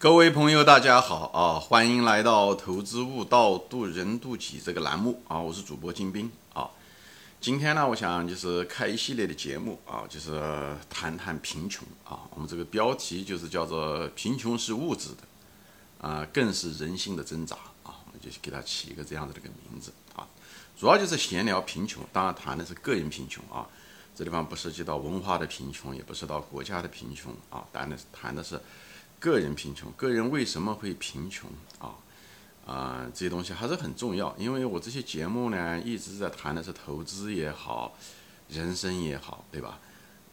各位朋友，大家好啊！欢迎来到《投资悟道，渡人渡己》这个栏目啊！我是主播金兵啊。今天呢，我想就是开一系列的节目啊，就是谈谈贫穷啊。我们这个标题就是叫做“贫穷是物质的啊，更是人性的挣扎”啊。我们就给它起一个这样子的这个名字啊。主要就是闲聊贫穷，当然谈的是个人贫穷啊。这地方不涉及到文化的贫穷，也不涉及到国家的贫穷啊。谈的谈的是。个人贫穷，个人为什么会贫穷啊？啊，这些东西还是很重要，因为我这些节目呢，一直在谈的是投资也好，人生也好，对吧？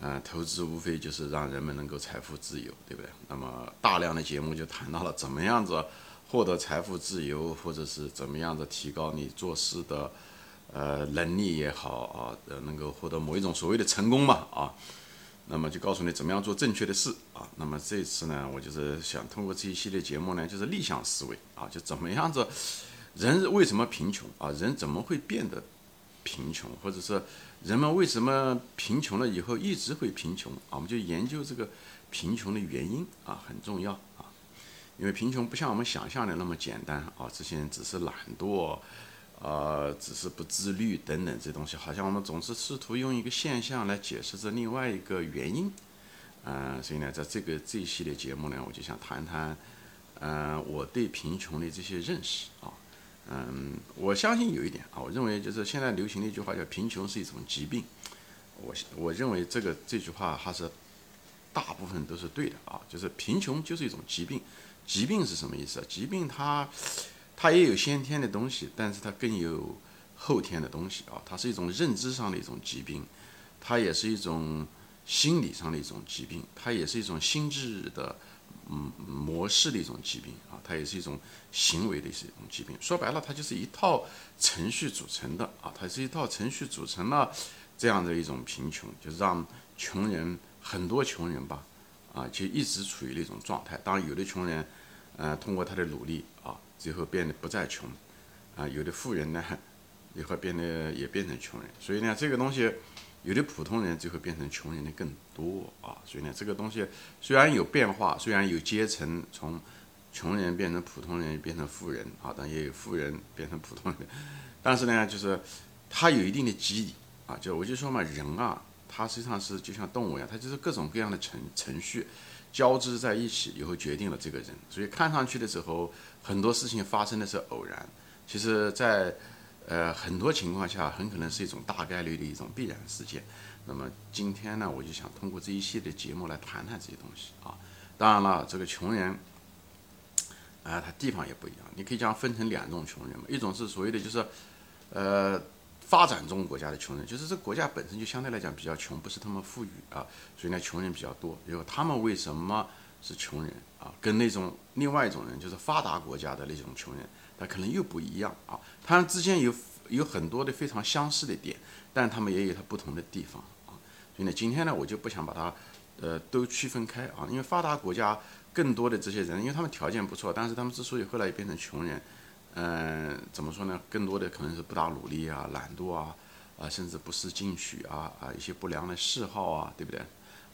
嗯，投资无非就是让人们能够财富自由，对不对？那么大量的节目就谈到了怎么样子获得财富自由，或者是怎么样子提高你做事的呃能力也好啊，能够获得某一种所谓的成功嘛啊。那么就告诉你怎么样做正确的事啊。那么这次呢，我就是想通过这一系列节目呢，就是逆向思维啊，就怎么样子，人为什么贫穷啊？人怎么会变得贫穷？或者是人们为什么贫穷了以后一直会贫穷啊？我们就研究这个贫穷的原因啊，很重要啊。因为贫穷不像我们想象的那么简单啊，这些人只是懒惰。呃，只是不自律等等这东西，好像我们总是试图用一个现象来解释这另外一个原因。嗯，所以呢，在这个这一系列节目呢，我就想谈谈，嗯，我对贫穷的这些认识啊。嗯，我相信有一点啊，我认为就是现在流行的一句话叫“贫穷是一种疾病”。我我认为这个这句话还是大部分都是对的啊，就是贫穷就是一种疾病。疾病是什么意思？疾病它。它也有先天的东西，但是它更有后天的东西啊。它是一种认知上的一种疾病，它也是一种心理上的一种疾病，它也是一种心智的嗯模式的一种疾病啊。它也是一种行为的一种疾病。说白了，它就是一套程序组成的啊。它是一套程序组成了这样的一种贫穷，就是让穷人很多穷人吧啊，就一直处于那种状态。当然，有的穷人呃通过他的努力啊。最后变得不再穷，啊，有的富人呢，也会变得也变成穷人。所以呢，这个东西，有的普通人最后变成穷人的更多啊。所以呢，这个东西虽然有变化，虽然有阶层从穷人变成普通人，变成富人啊，但也有富人变成普通人。但是呢，就是它有一定的机理啊。就我就说嘛，人啊，他实际上是就像动物一样，他就是各种各样的程程序。交织在一起以后，决定了这个人。所以看上去的时候，很多事情发生的是偶然，其实，在呃很多情况下，很可能是一种大概率的一种必然事件。那么今天呢，我就想通过这一系列节目来谈谈这些东西啊。当然了，这个穷人，啊，他地方也不一样。你可以将分成两种穷人嘛，一种是所谓的就是，呃。发展中国家的穷人，就是这国家本身就相对来讲比较穷，不是他们富裕啊，所以呢穷人比较多。然后他们为什么是穷人啊？跟那种另外一种人，就是发达国家的那种穷人，他可能又不一样啊。他们之间有有很多的非常相似的点，但他们也有他不同的地方啊。所以呢，今天呢，我就不想把它呃都区分开啊，因为发达国家更多的这些人，因为他们条件不错，但是他们之所以后来也变成穷人。嗯，怎么说呢？更多的可能是不大努力啊，懒惰啊，啊，甚至不思进取啊，啊，一些不良的嗜好啊，对不对？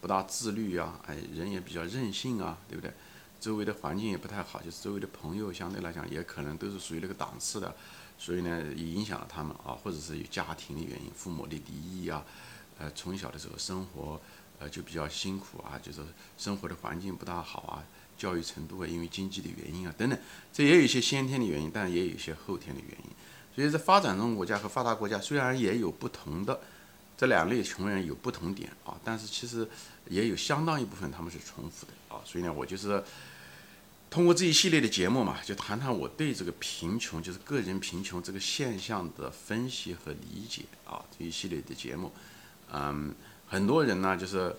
不大自律啊，哎，人也比较任性啊，对不对？周围的环境也不太好，就是周围的朋友相对来讲也可能都是属于那个档次的，所以呢，也影响了他们啊，或者是有家庭的原因，父母的离异啊，呃，从小的时候生活呃就比较辛苦啊，就是生活的环境不大好啊。教育程度啊，因为经济的原因啊等等，这也有一些先天的原因，但也有一些后天的原因。所以在发展中国家和发达国家虽然也有不同的这两类穷人有不同点啊，但是其实也有相当一部分他们是重复的啊。所以呢，我就是通过这一系列的节目嘛，就谈谈我对这个贫穷，就是个人贫穷这个现象的分析和理解啊。这一系列的节目，嗯，很多人呢就是。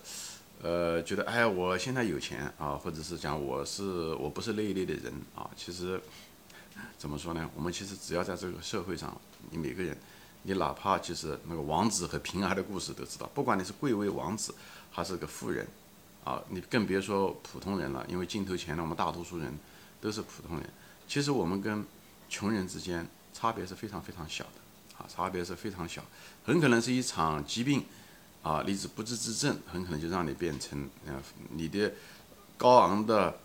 呃，觉得哎，我现在有钱啊，或者是讲我是我不是那一类的人啊。其实怎么说呢？我们其实只要在这个社会上，你每个人，你哪怕就是那个王子和平儿的故事都知道，不管你是贵为王子还是个富人啊，你更别说普通人了。因为镜头前的我们大多数人都是普通人。其实我们跟穷人之间差别是非常非常小的啊，差别是非常小，很可能是一场疾病。啊，你子不治之症，很可能就让你变成，啊，你的高昂的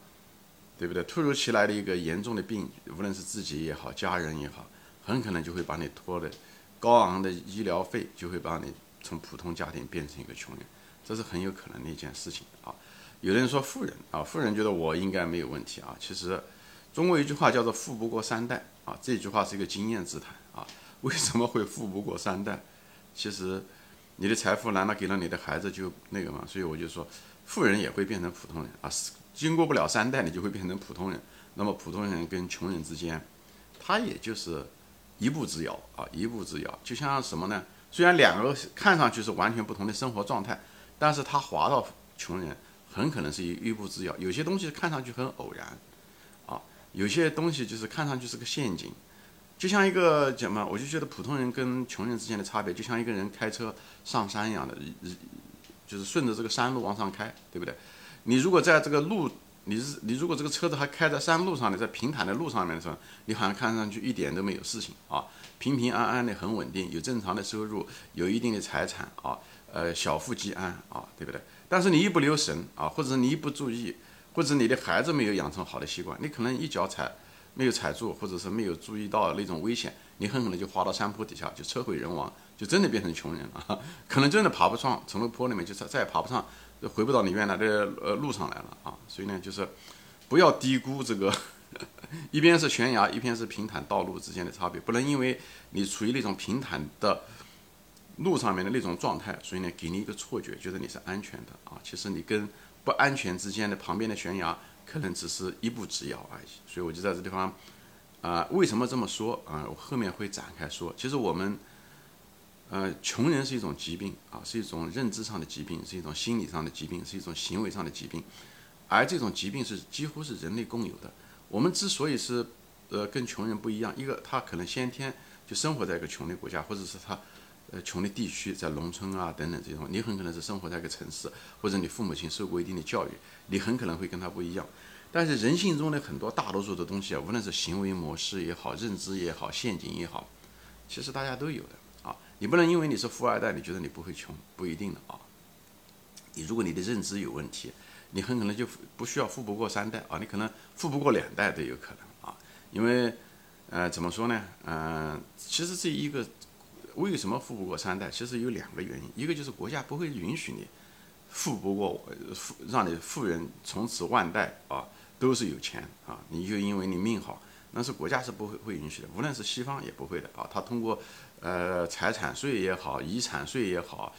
对不对？突如其来的一个严重的病，无论是自己也好，家人也好，很可能就会把你拖的高昂的医疗费，就会把你从普通家庭变成一个穷人，这是很有可能的一件事情啊。有的人说富人啊，富人觉得我应该没有问题啊。其实，中国有一句话叫做“富不过三代”啊，这句话是一个经验之谈啊。为什么会富不过三代？其实，你的财富难道给了你的孩子就那个吗？所以我就说，富人也会变成普通人啊。是经过不了三代，你就会变成普通人。那么普通人跟穷人之间，他也就是一步之遥啊，一步之遥。就像什么呢？虽然两个看上去是完全不同的生活状态，但是他滑到穷人，很可能是一一步之遥。有些东西看上去很偶然，啊，有些东西就是看上去是个陷阱。就像一个什么，我就觉得普通人跟穷人之间的差别，就像一个人开车上山一样的，就是顺着这个山路往上开，对不对？你如果在这个路，你是你如果这个车子还开在山路上的，在平坦的路上面的时候，你好像看上去一点都没有事情啊，平平安安的很稳定，有正常的收入，有一定的财产啊，呃，小富即安啊，对不对？但是你一不留神啊，或者是你一不注意，或者你的孩子没有养成好的习惯，你可能一脚踩没有踩住，或者是没有注意到那种危险，你很可能就滑到山坡底下，就车毁人亡，就真的变成穷人了，可能真的爬不上，从那坡里面就再再也爬不上。回不到你原来的呃路上来了啊，所以呢，就是不要低估这个 一边是悬崖，一边是平坦道路之间的差别。不能因为你处于那种平坦的路上面的那种状态，所以呢，给你一个错觉，觉得你是安全的啊。其实你跟不安全之间的旁边的悬崖，可能只是一步之遥而已。所以我就在这地方啊，为什么这么说啊？我后面会展开说。其实我们。呃，穷人是一种疾病啊，是一种认知上的疾病，是一种心理上的疾病，是一种行为上的疾病，而这种疾病是几乎是人类共有的。我们之所以是呃跟穷人不一样，一个他可能先天就生活在一个穷的国家，或者是他呃穷的地区，在农村啊等等这种，你很可能是生活在一个城市，或者你父母亲受过一定的教育，你很可能会跟他不一样。但是人性中的很多大多数的东西啊，无论是行为模式也好，认知也好，陷阱也好，其实大家都有的啊。你不能因为你是富二代，你觉得你不会穷，不一定的啊。你如果你的认知有问题，你很可能就不需要富不过三代啊，你可能富不过两代都有可能啊。因为，呃，怎么说呢？嗯，其实这一个为什么富不过三代，其实有两个原因，一个就是国家不会允许你富不过富，让你富人从此万代啊都是有钱啊，你就因为你命好。那是国家是不会会允许的，无论是西方也不会的啊。他通过，呃，财产税也好，遗产税也好，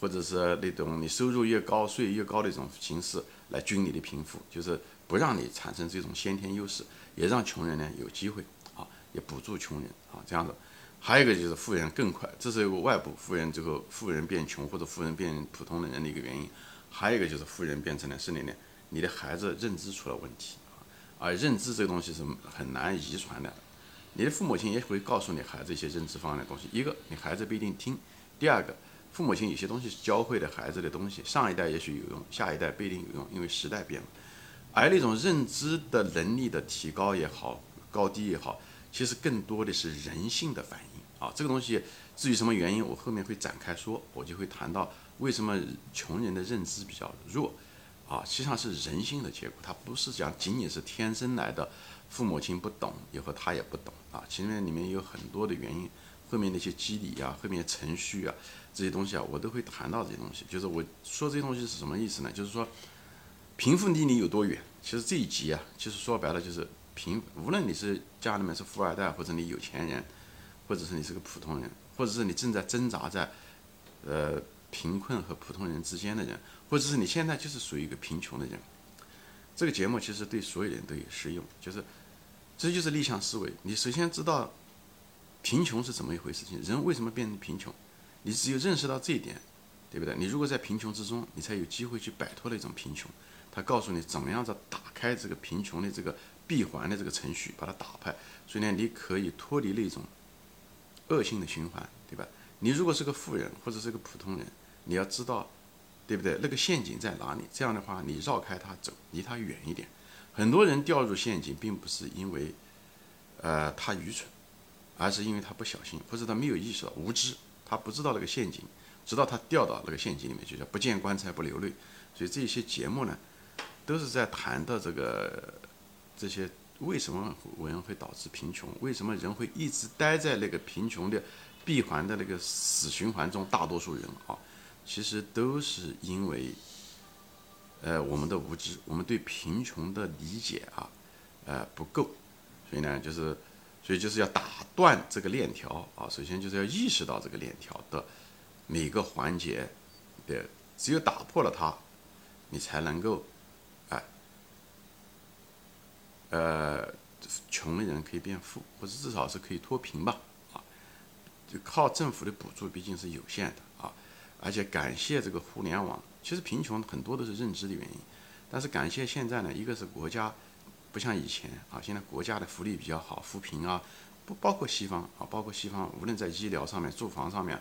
或者是那种你收入越高税越高的一种形式来均你的贫富，就是不让你产生这种先天优势，也让穷人呢有机会啊，也补助穷人啊，这样子。还有一个就是富人更快，这是一个外部富人这个富人变穷或者富人变普通的人的一个原因。还有一个就是富人变成了是你的你的孩子认知出了问题。而认知这个东西是很难遗传的，你的父母亲也会告诉你孩子一些认知方面的东西。一个，你孩子不一定听；第二个，父母亲有些东西是教会的孩子的东西，上一代也许有用，下一代不一定有用，因为时代变了。而那种认知的能力的提高也好，高低也好，其实更多的是人性的反应啊。这个东西至于什么原因，我后面会展开说，我就会谈到为什么穷人的认知比较弱。啊，实际上是人性的结果，它不是讲仅仅是天生来的，父母亲不懂，以后他也不懂啊。其实里面有很多的原因，后面那些机理啊，后面程序啊，这些东西啊，我都会谈到这些东西。就是我说这些东西是什么意思呢？就是说，贫富离你有多远？其实这一集啊，其实说白了就是贫，无论你是家里面是富二代，或者你有钱人，或者是你是个普通人，或者是你正在挣扎在，呃。贫困和普通人之间的人，或者是你现在就是属于一个贫穷的人，这个节目其实对所有人都有适用。就是，这就是逆向思维。你首先知道贫穷是怎么一回事情，人为什么变成贫穷？你只有认识到这一点，对不对？你如果在贫穷之中，你才有机会去摆脱那种贫穷。他告诉你怎么样子打开这个贫穷的这个闭环的这个程序，把它打开，所以呢，你可以脱离那种恶性的循环，对吧？你如果是个富人或者是个普通人。你要知道，对不对？那个陷阱在哪里？这样的话，你绕开它走，离它远一点。很多人掉入陷阱，并不是因为，呃，他愚蠢，而是因为他不小心，或者他没有意识到无知，他不知道那个陷阱，直到他掉到那个陷阱里面，就叫不见棺材不流泪。所以这些节目呢，都是在谈的这个这些为什么人会导致贫穷？为什么人会一直待在那个贫穷的闭环的那个死循环中？大多数人啊，其实都是因为，呃，我们的无知，我们对贫穷的理解啊，呃，不够。所以呢，就是，所以就是要打断这个链条啊。首先就是要意识到这个链条的每个环节的，只有打破了它，你才能够。呃，穷的人可以变富，或者至少是可以脱贫吧，啊，就靠政府的补助毕竟是有限的啊，而且感谢这个互联网，其实贫穷很多都是认知的原因，但是感谢现在呢，一个是国家不像以前啊，现在国家的福利比较好，扶贫啊，不包括西方啊，包括西方，无论在医疗上面、住房上面，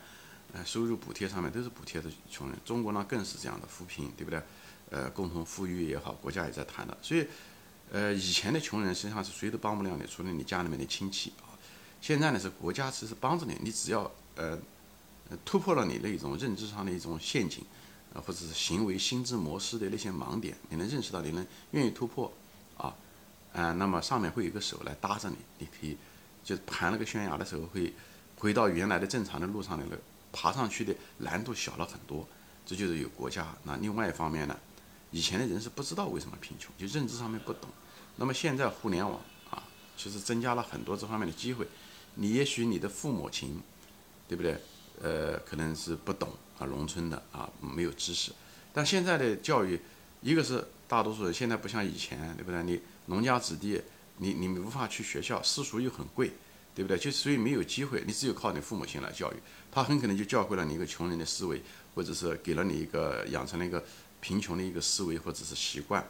呃，收入补贴上面都是补贴的穷人，中国呢更是这样的扶贫，对不对？呃，共同富裕也好，国家也在谈的，所以。呃，以前的穷人实际上是谁都帮不了你，除了你家里面的亲戚啊。现在呢是国家其实帮着你，你只要呃突破了你的一种认知上的一种陷阱，啊或者是行为心智模式的那些盲点，你能认识到，你能愿意突破啊，啊，那么上面会有一个手来搭着你，你可以就盘了个悬崖的时候会回到原来的正常的路上来了，爬上去的难度小了很多。这就是有国家。那另外一方面呢，以前的人是不知道为什么贫穷，就认知上面不懂。那么现在互联网啊，其实增加了很多这方面的机会。你也许你的父母亲，对不对？呃，可能是不懂啊，农村的啊，没有知识。但现在的教育，一个是大多数人现在不像以前，对不对？你农家子弟，你你无法去学校，私塾又很贵，对不对？就所以没有机会，你只有靠你父母亲来教育。他很可能就教会了你一个穷人的思维，或者是给了你一个养成了一个贫穷的一个思维或者是习惯。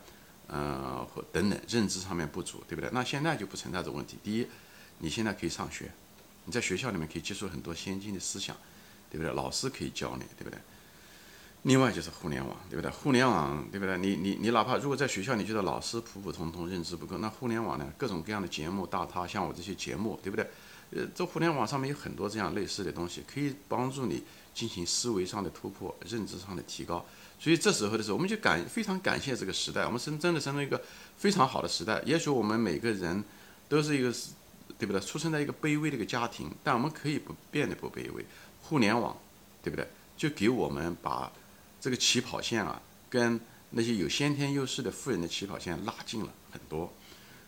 呃，或等等，认知上面不足，对不对？那现在就不存在这个问题。第一，你现在可以上学，你在学校里面可以接触很多先进的思想，对不对？老师可以教你，对不对？另外就是互联网，对不对？互联网，对不对？你你你哪怕如果在学校你觉得老师普普通通，认知不够，那互联网呢？各种各样的节目，大咖像我这些节目，对不对？呃，这互联网上面有很多这样类似的东西，可以帮助你进行思维上的突破，认知上的提高。所以这时候的时候，我们就感非常感谢这个时代，我们生真的生了一个非常好的时代。也许我们每个人都是一个，对不对？出生在一个卑微的一个家庭，但我们可以不变得不卑微。互联网，对不对？就给我们把这个起跑线啊，跟那些有先天优势的富人的起跑线拉近了很多。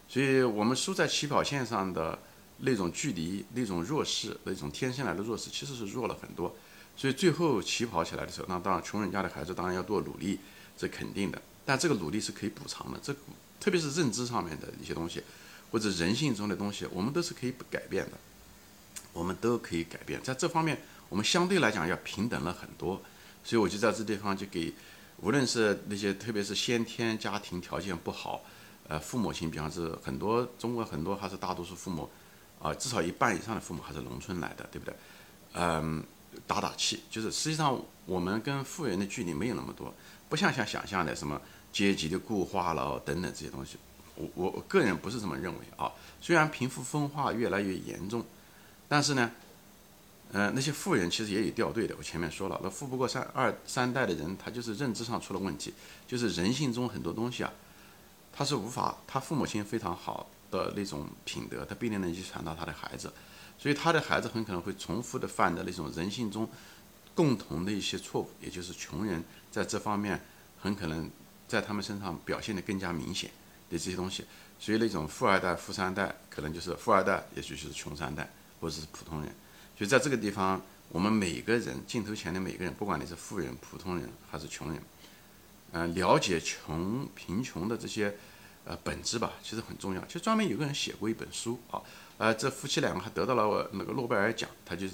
所以我们输在起跑线上的那种距离、那种弱势、那种天生来的弱势，其实是弱了很多。所以最后起跑起来的时候，那当然穷人家的孩子当然要多努力，这肯定的。但这个努力是可以补偿的，这特别是认知上面的一些东西，或者人性中的东西，我们都是可以改变的，我们都可以改变。在这方面，我们相对来讲要平等了很多。所以我就在这地方就给，无论是那些特别是先天家庭条件不好，呃，父母亲，比方是很多中国很多还是大多数父母，啊，至少一半以上的父母还是农村来的，对不对？嗯。打打气，就是实际上我们跟富人的距离没有那么多，不像像想象的什么阶级的固化了等等这些东西。我我个人不是这么认为啊。虽然贫富分化越来越严重，但是呢，呃，那些富人其实也有掉队的。我前面说了，那富不过三二三代的人，他就是认知上出了问题，就是人性中很多东西啊，他是无法，他父母亲非常好的那种品德，他必定能遗传到他的孩子。所以他的孩子很可能会重复的犯的那种人性中共同的一些错误，也就是穷人在这方面很可能在他们身上表现的更加明显的这些东西。所以那种富二代、富三代可能就是富二代，也许就是穷三代或者是普通人。所以在这个地方，我们每个人镜头前的每个人，不管你是富人、普通人还是穷人，嗯，了解穷贫穷的这些呃本质吧，其实很重要。其实专门有个人写过一本书啊。呃，这夫妻两个还得到了那个诺贝尔奖，他就是，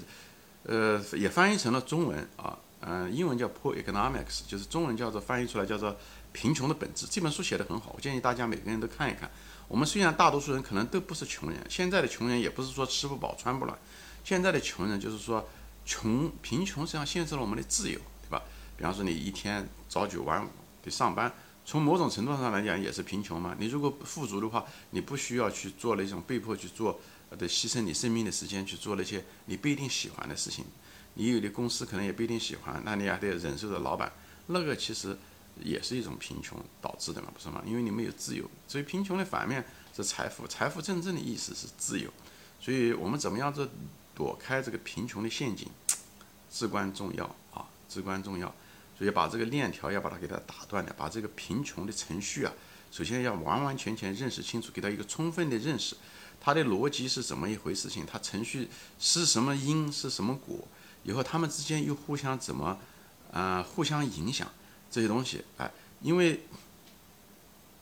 呃，也翻译成了中文啊，嗯，英文叫《Poor Economics》，就是中文叫做翻译出来叫做《贫穷的本质》。这本书写得很好，我建议大家每个人都看一看。我们虽然大多数人可能都不是穷人，现在的穷人也不是说吃不饱穿不暖，现在的穷人就是说穷贫穷实际上限制了我们的自由，对吧？比方说你一天朝九晚五得上班。从某种程度上来讲，也是贫穷嘛。你如果富足的话，你不需要去做那种被迫去做的牺牲你生命的时间去做那些你不一定喜欢的事情。你有的公司可能也不一定喜欢，那你还得忍受着老板。那个其实，也是一种贫穷导致的嘛，不是吗？因为你没有自由，所以贫穷的反面是财富，财富真正的意思是自由。所以我们怎么样子躲开这个贫穷的陷阱，至关重要啊，至关重要。所以把这个链条要把它给它打断的，把这个贫穷的程序啊，首先要完完全全认识清楚，给他一个充分的认识，它的逻辑是怎么一回事情，它程序是什么因是什么果，以后他们之间又互相怎么，呃，互相影响这些东西，哎，因为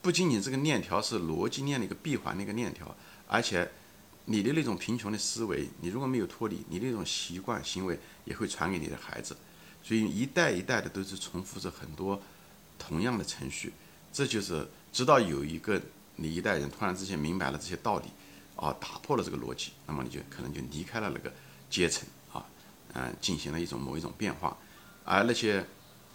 不仅仅这个链条是逻辑链的一个闭环的一个链条，而且你的那种贫穷的思维，你如果没有脱离，你那种习惯行为也会传给你的孩子。所以一代一代的都是重复着很多同样的程序，这就是直到有一个你一代人突然之间明白了这些道理，啊，打破了这个逻辑，那么你就可能就离开了那个阶层啊，嗯，进行了一种某一种变化。而那些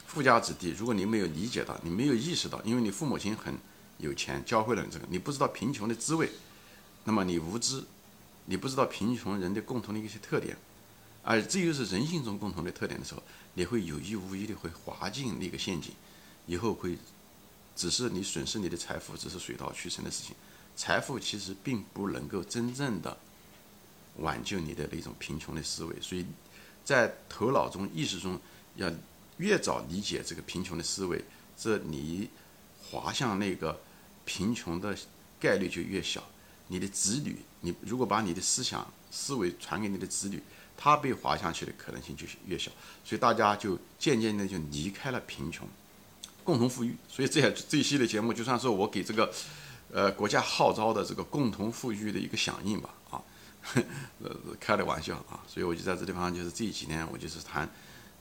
富家子弟，如果你没有理解到，你没有意识到，因为你父母亲很有钱，教会了你这个，你不知道贫穷的滋味，那么你无知，你不知道贫穷人的共同的一些特点。而这又是人性中共同的特点的时候，你会有意无意的会滑进那个陷阱，以后会，只是你损失你的财富，只是水到渠成的事情。财富其实并不能够真正的挽救你的那种贫穷的思维，所以在头脑中、意识中要越早理解这个贫穷的思维，这你滑向那个贫穷的概率就越小。你的子女，你如果把你的思想思维传给你的子女。他被滑下去的可能性就越小，所以大家就渐渐的就离开了贫穷，共同富裕。所以这这一系列节目就算是我给这个，呃，国家号召的这个共同富裕的一个响应吧，啊，呃，开的玩笑啊。所以我就在这地方，就是这几年我就是谈，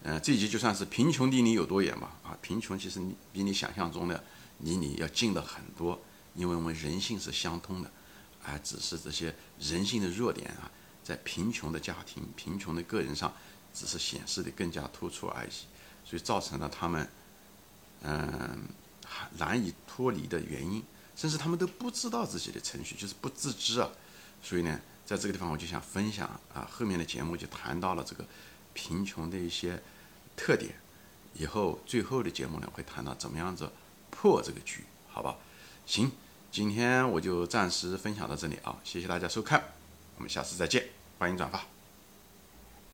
嗯，这一集就算是贫穷离你有多远吧，啊，贫穷其实你比你想象中的离你要近了很多，因为我们人性是相通的，啊只是这些人性的弱点啊。在贫穷的家庭、贫穷的个人上，只是显示的更加突出而已，所以造成了他们，嗯，难以脱离的原因，甚至他们都不知道自己的程序，就是不自知啊。所以呢，在这个地方我就想分享啊，后面的节目就谈到了这个贫穷的一些特点，以后最后的节目呢会谈到怎么样子破这个局，好吧？行，今天我就暂时分享到这里啊，谢谢大家收看。我们下次再见，欢迎转发。